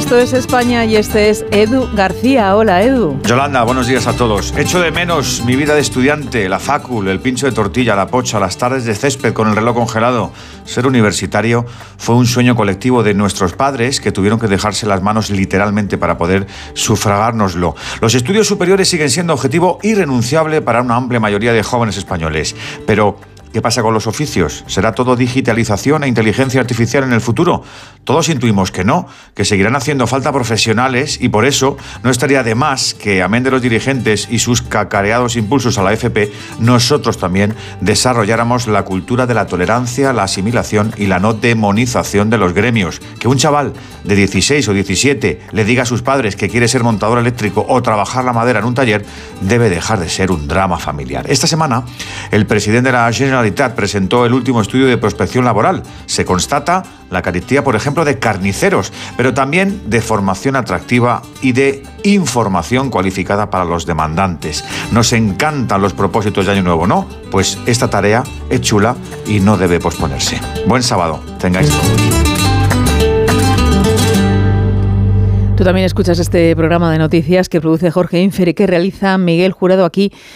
Esto es España y este es Edu García. Hola, Edu. Yolanda, buenos días a todos. Echo de menos mi vida de estudiante, la facul, el pincho de tortilla, la pocha, las tardes de césped con el reloj congelado. Ser universitario fue un sueño colectivo de nuestros padres que tuvieron que dejarse las manos literalmente para poder sufragárnoslo. Los estudios superiores siguen siendo objetivo irrenunciable para una amplia mayoría de jóvenes españoles, pero ¿Qué pasa con los oficios? ¿Será todo digitalización e inteligencia artificial en el futuro? Todos intuimos que no, que seguirán haciendo falta profesionales y por eso no estaría de más que, amén de los dirigentes y sus cacareados impulsos a la FP, nosotros también desarrolláramos la cultura de la tolerancia, la asimilación y la no demonización de los gremios. Que un chaval de 16 o 17 le diga a sus padres que quiere ser montador eléctrico o trabajar la madera en un taller debe dejar de ser un drama familiar. Esta semana, el presidente de la General presentó el último estudio de prospección laboral. Se constata la carestía, por ejemplo, de carniceros, pero también de formación atractiva y de información cualificada para los demandantes. Nos encantan los propósitos de Año Nuevo, ¿no? Pues esta tarea es chula y no debe posponerse. Buen sábado, tengáis. Tú también escuchas este programa de noticias que produce Jorge Infer y que realiza Miguel Jurado aquí